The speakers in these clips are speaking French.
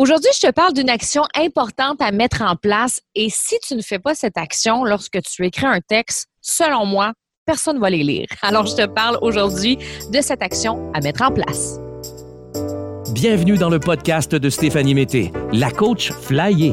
Aujourd'hui, je te parle d'une action importante à mettre en place et si tu ne fais pas cette action lorsque tu écris un texte, selon moi, personne ne va les lire. Alors, je te parle aujourd'hui de cette action à mettre en place. Bienvenue dans le podcast de Stéphanie Mété, la coach flyée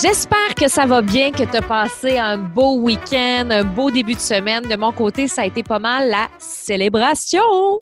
J'espère que ça va bien, que tu as passé un beau week-end, un beau début de semaine. De mon côté, ça a été pas mal la célébration.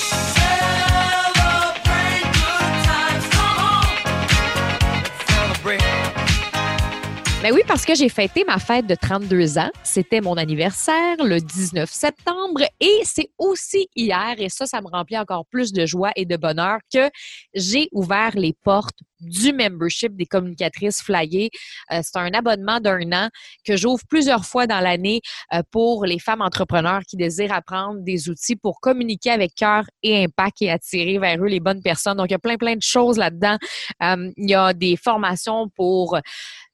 Ben oui, parce que j'ai fêté ma fête de 32 ans. C'était mon anniversaire le 19 septembre et c'est aussi hier, et ça, ça me remplit encore plus de joie et de bonheur, que j'ai ouvert les portes du membership des communicatrices flyées. Euh, c'est un abonnement d'un an que j'ouvre plusieurs fois dans l'année euh, pour les femmes entrepreneurs qui désirent apprendre des outils pour communiquer avec cœur et impact et attirer vers eux les bonnes personnes. Donc, il y a plein, plein de choses là-dedans. Euh, il y a des formations pour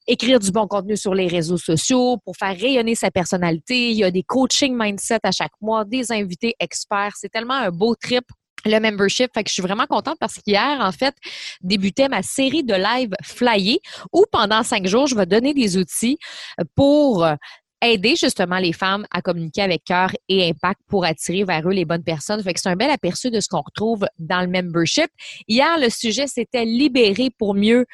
écrire du bon contenu sur les réseaux sociaux, pour faire rayonner sa personnalité. Il y a des coaching mindset à chaque mois, des invités experts. C'est tellement un beau trip le membership. Fait que je suis vraiment contente parce qu'hier, en fait, débutait ma série de live flyés où pendant cinq jours, je vais donner des outils pour aider justement les femmes à communiquer avec cœur et impact pour attirer vers eux les bonnes personnes. Fait c'est un bel aperçu de ce qu'on retrouve dans le membership. Hier, le sujet, c'était libérer pour mieux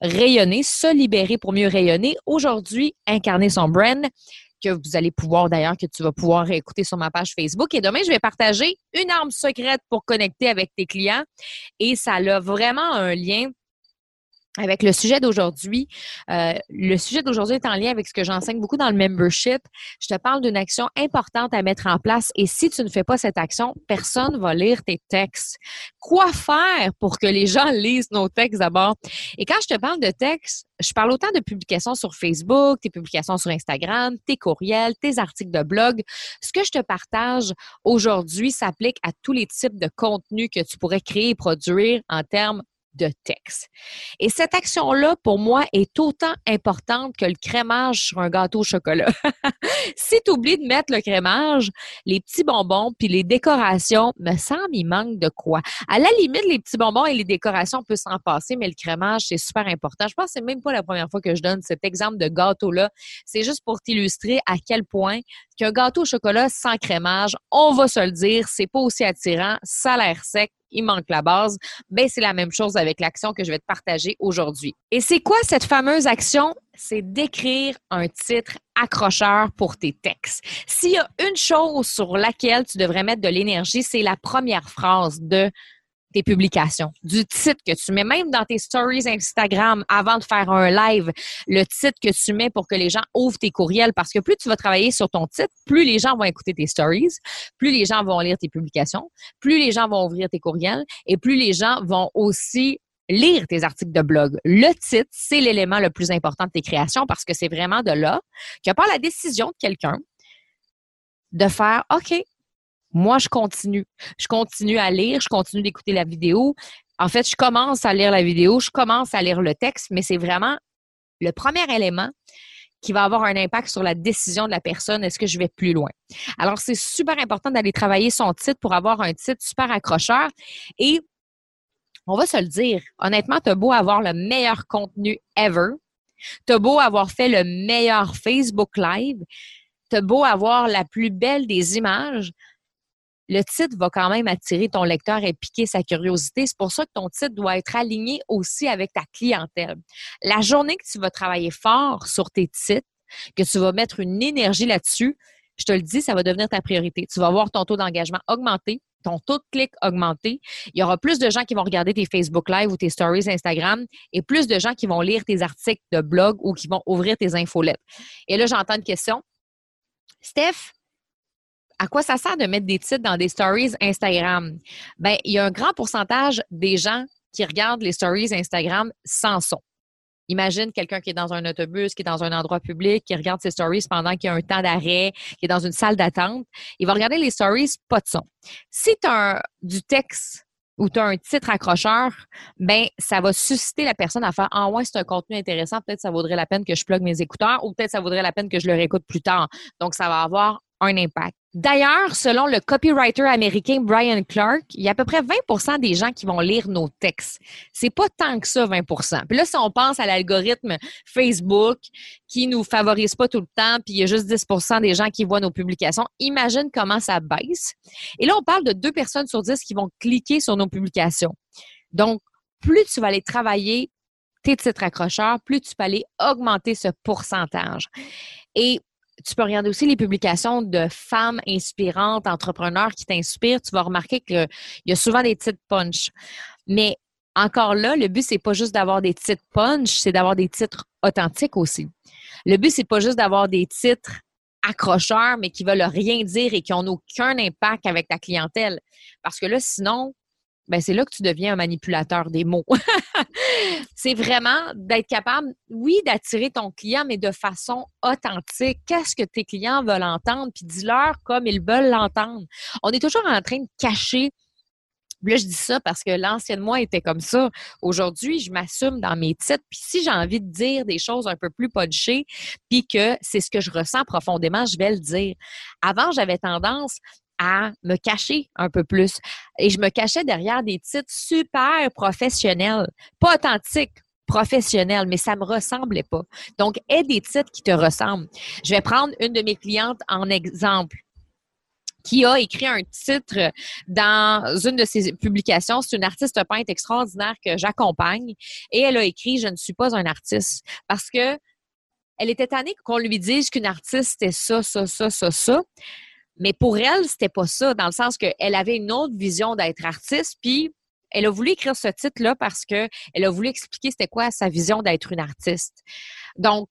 rayonner, se libérer pour mieux rayonner. Aujourd'hui, incarner son brand que vous allez pouvoir d'ailleurs, que tu vas pouvoir écouter sur ma page Facebook. Et demain, je vais partager une arme secrète pour connecter avec tes clients. Et ça a vraiment un lien avec le sujet d'aujourd'hui. Euh, le sujet d'aujourd'hui est en lien avec ce que j'enseigne beaucoup dans le membership. Je te parle d'une action importante à mettre en place et si tu ne fais pas cette action, personne ne va lire tes textes. Quoi faire pour que les gens lisent nos textes d'abord? Et quand je te parle de textes, je parle autant de publications sur Facebook, tes publications sur Instagram, tes courriels, tes articles de blog. Ce que je te partage aujourd'hui s'applique à tous les types de contenus que tu pourrais créer et produire en termes de texte. Et cette action-là, pour moi, est autant importante que le crémage sur un gâteau au chocolat. si tu oublies de mettre le crémage, les petits bonbons puis les décorations, me semble, il manque de quoi. À la limite, les petits bonbons et les décorations, on peut s'en passer, mais le crémage, c'est super important. Je pense que c'est même pas la première fois que je donne cet exemple de gâteau-là. C'est juste pour t'illustrer à quel point qu'un gâteau au chocolat sans crémage, on va se le dire, c'est pas aussi attirant, ça a l'air sec, il manque la base, ben c'est la même chose avec l'action que je vais te partager aujourd'hui. Et c'est quoi cette fameuse action? C'est d'écrire un titre accrocheur pour tes textes. S'il y a une chose sur laquelle tu devrais mettre de l'énergie, c'est la première phrase de tes publications, du titre que tu mets, même dans tes stories Instagram avant de faire un live, le titre que tu mets pour que les gens ouvrent tes courriels, parce que plus tu vas travailler sur ton titre, plus les gens vont écouter tes stories, plus les gens vont lire tes publications, plus les gens vont ouvrir tes courriels et plus les gens vont aussi lire tes articles de blog. Le titre, c'est l'élément le plus important de tes créations parce que c'est vraiment de là que part la décision de quelqu'un de faire OK, moi, je continue. Je continue à lire, je continue d'écouter la vidéo. En fait, je commence à lire la vidéo, je commence à lire le texte, mais c'est vraiment le premier élément qui va avoir un impact sur la décision de la personne, est-ce que je vais plus loin? Alors, c'est super important d'aller travailler son titre pour avoir un titre super accrocheur. Et on va se le dire, honnêtement, tu as beau avoir le meilleur contenu ever, tu as beau avoir fait le meilleur Facebook Live, tu as beau avoir la plus belle des images, le titre va quand même attirer ton lecteur et piquer sa curiosité. C'est pour ça que ton titre doit être aligné aussi avec ta clientèle. La journée que tu vas travailler fort sur tes titres, que tu vas mettre une énergie là-dessus, je te le dis, ça va devenir ta priorité. Tu vas voir ton taux d'engagement augmenter, ton taux de clic augmenter. Il y aura plus de gens qui vont regarder tes Facebook Live ou tes stories Instagram et plus de gens qui vont lire tes articles de blog ou qui vont ouvrir tes infolettes. Et là, j'entends une question. Steph, à quoi ça sert de mettre des titres dans des stories Instagram? Ben, il y a un grand pourcentage des gens qui regardent les stories Instagram sans son. Imagine quelqu'un qui est dans un autobus, qui est dans un endroit public, qui regarde ses stories pendant qu'il y a un temps d'arrêt, qui est dans une salle d'attente. Il va regarder les stories, pas de son. Si tu as du texte ou tu as un titre accrocheur, ben ça va susciter la personne à faire Ah ouais, c'est un contenu intéressant, peut-être ça vaudrait la peine que je plug mes écouteurs ou peut-être ça vaudrait la peine que je le réécoute plus tard. Donc, ça va avoir un impact. D'ailleurs, selon le copywriter américain Brian Clark, il y a à peu près 20% des gens qui vont lire nos textes. C'est pas tant que ça, 20 Puis là, si on pense à l'algorithme Facebook qui nous favorise pas tout le temps, puis il y a juste 10% des gens qui voient nos publications, imagine comment ça baisse. Et là, on parle de deux personnes sur 10 qui vont cliquer sur nos publications. Donc, plus tu vas aller travailler tes titres accrocheurs, plus tu peux aller augmenter ce pourcentage. Et tu peux regarder aussi les publications de femmes inspirantes, entrepreneurs qui t'inspirent. Tu vas remarquer qu'il y a souvent des titres punch. Mais encore là, le but, c'est pas juste d'avoir des titres punch, c'est d'avoir des titres authentiques aussi. Le but, c'est pas juste d'avoir des titres accrocheurs, mais qui veulent rien dire et qui n'ont aucun impact avec ta clientèle. Parce que là, sinon, ben c'est là que tu deviens un manipulateur des mots. c'est vraiment d'être capable, oui, d'attirer ton client, mais de façon authentique. Qu'est-ce que tes clients veulent entendre? Puis dis-leur comme ils veulent l'entendre. On est toujours en train de cacher Là, je dis ça parce que l'ancienne moi était comme ça. Aujourd'hui, je m'assume dans mes titres. Puis si j'ai envie de dire des choses un peu plus punchées, puis que c'est ce que je ressens profondément, je vais le dire. Avant, j'avais tendance à me cacher un peu plus. Et je me cachais derrière des titres super professionnels, pas authentiques, professionnels, mais ça me ressemblait pas. Donc, aie des titres qui te ressemblent. Je vais prendre une de mes clientes en exemple qui a écrit un titre dans une de ses publications. C'est une artiste peintre extraordinaire que j'accompagne et elle a écrit Je ne suis pas un artiste parce que elle était tannée qu'on lui dise qu'une artiste est ça, ça, ça, ça, ça. Mais pour elle, c'était pas ça, dans le sens qu'elle avait une autre vision d'être artiste, puis elle a voulu écrire ce titre-là parce qu'elle a voulu expliquer c'était quoi sa vision d'être une artiste. Donc,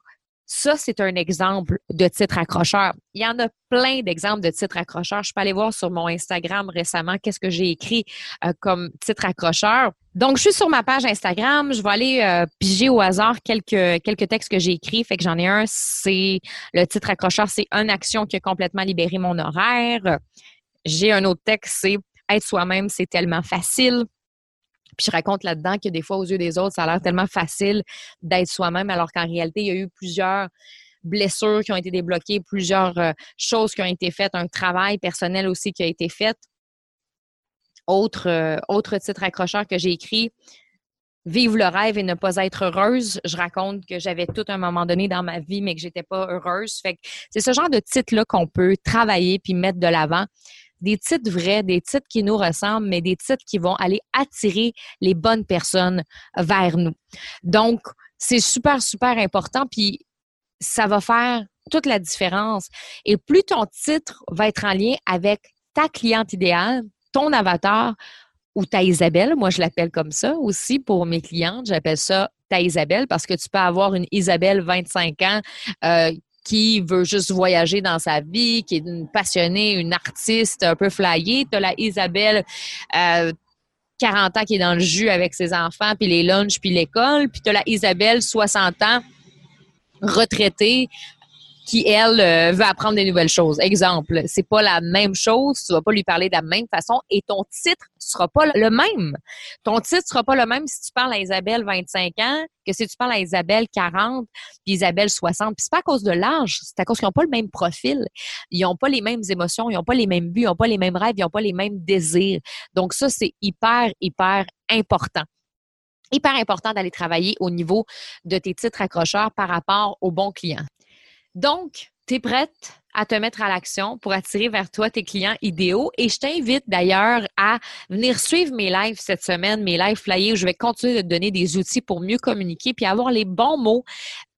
ça, c'est un exemple de titre accrocheur. Il y en a plein d'exemples de titres accrocheurs. Je peux aller voir sur mon Instagram récemment qu'est-ce que j'ai écrit euh, comme titre accrocheur. Donc, je suis sur ma page Instagram. Je vais aller euh, piger au hasard quelques, quelques textes que j'ai écrits. Fait que j'en ai un, c'est le titre accrocheur, c'est une action qui a complètement libéré mon horaire. J'ai un autre texte, c'est être soi-même, c'est tellement facile. Puis je raconte là-dedans que des fois, aux yeux des autres, ça a l'air tellement facile d'être soi-même, alors qu'en réalité, il y a eu plusieurs blessures qui ont été débloquées, plusieurs euh, choses qui ont été faites, un travail personnel aussi qui a été fait. Autre, euh, autre titre accrocheur que j'ai écrit, Vivre le rêve et ne pas être heureuse. Je raconte que j'avais tout un moment donné dans ma vie, mais que j'étais pas heureuse. Fait c'est ce genre de titre-là qu'on peut travailler puis mettre de l'avant des titres vrais, des titres qui nous ressemblent, mais des titres qui vont aller attirer les bonnes personnes vers nous. Donc, c'est super, super important, puis ça va faire toute la différence. Et plus ton titre va être en lien avec ta cliente idéale, ton avatar ou ta Isabelle, moi je l'appelle comme ça aussi pour mes clientes, j'appelle ça ta Isabelle parce que tu peux avoir une Isabelle 25 ans euh, qui veut juste voyager dans sa vie, qui est une passionnée, une artiste un peu flyée. Tu as la Isabelle, 40 euh, ans, qui est dans le jus avec ses enfants, puis les lunchs, puis l'école. Puis tu as la Isabelle, 60 ans, retraitée, qui, elle, euh, veut apprendre des nouvelles choses. Exemple, c'est pas la même chose, tu vas pas lui parler de la même façon et ton titre sera pas le même. Ton titre sera pas le même si tu parles à Isabelle 25 ans que si tu parles à Isabelle 40 puis Isabelle 60. Puis c'est pas à cause de l'âge, c'est à cause qu'ils n'ont pas le même profil. Ils n'ont pas les mêmes émotions, ils n'ont pas les mêmes buts, ils n'ont pas les mêmes rêves, ils n'ont pas les mêmes désirs. Donc ça, c'est hyper, hyper important hyper important d'aller travailler au niveau de tes titres accrocheurs par rapport aux bons clients. Donc, tu es prête à te mettre à l'action pour attirer vers toi tes clients idéaux. Et je t'invite d'ailleurs à venir suivre mes lives cette semaine, mes lives flyés, où je vais continuer de te donner des outils pour mieux communiquer puis avoir les bons mots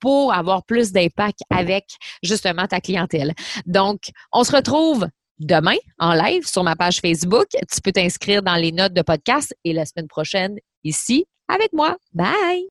pour avoir plus d'impact avec justement ta clientèle. Donc, on se retrouve demain en live sur ma page Facebook. Tu peux t'inscrire dans les notes de podcast et la semaine prochaine ici avec moi. Bye!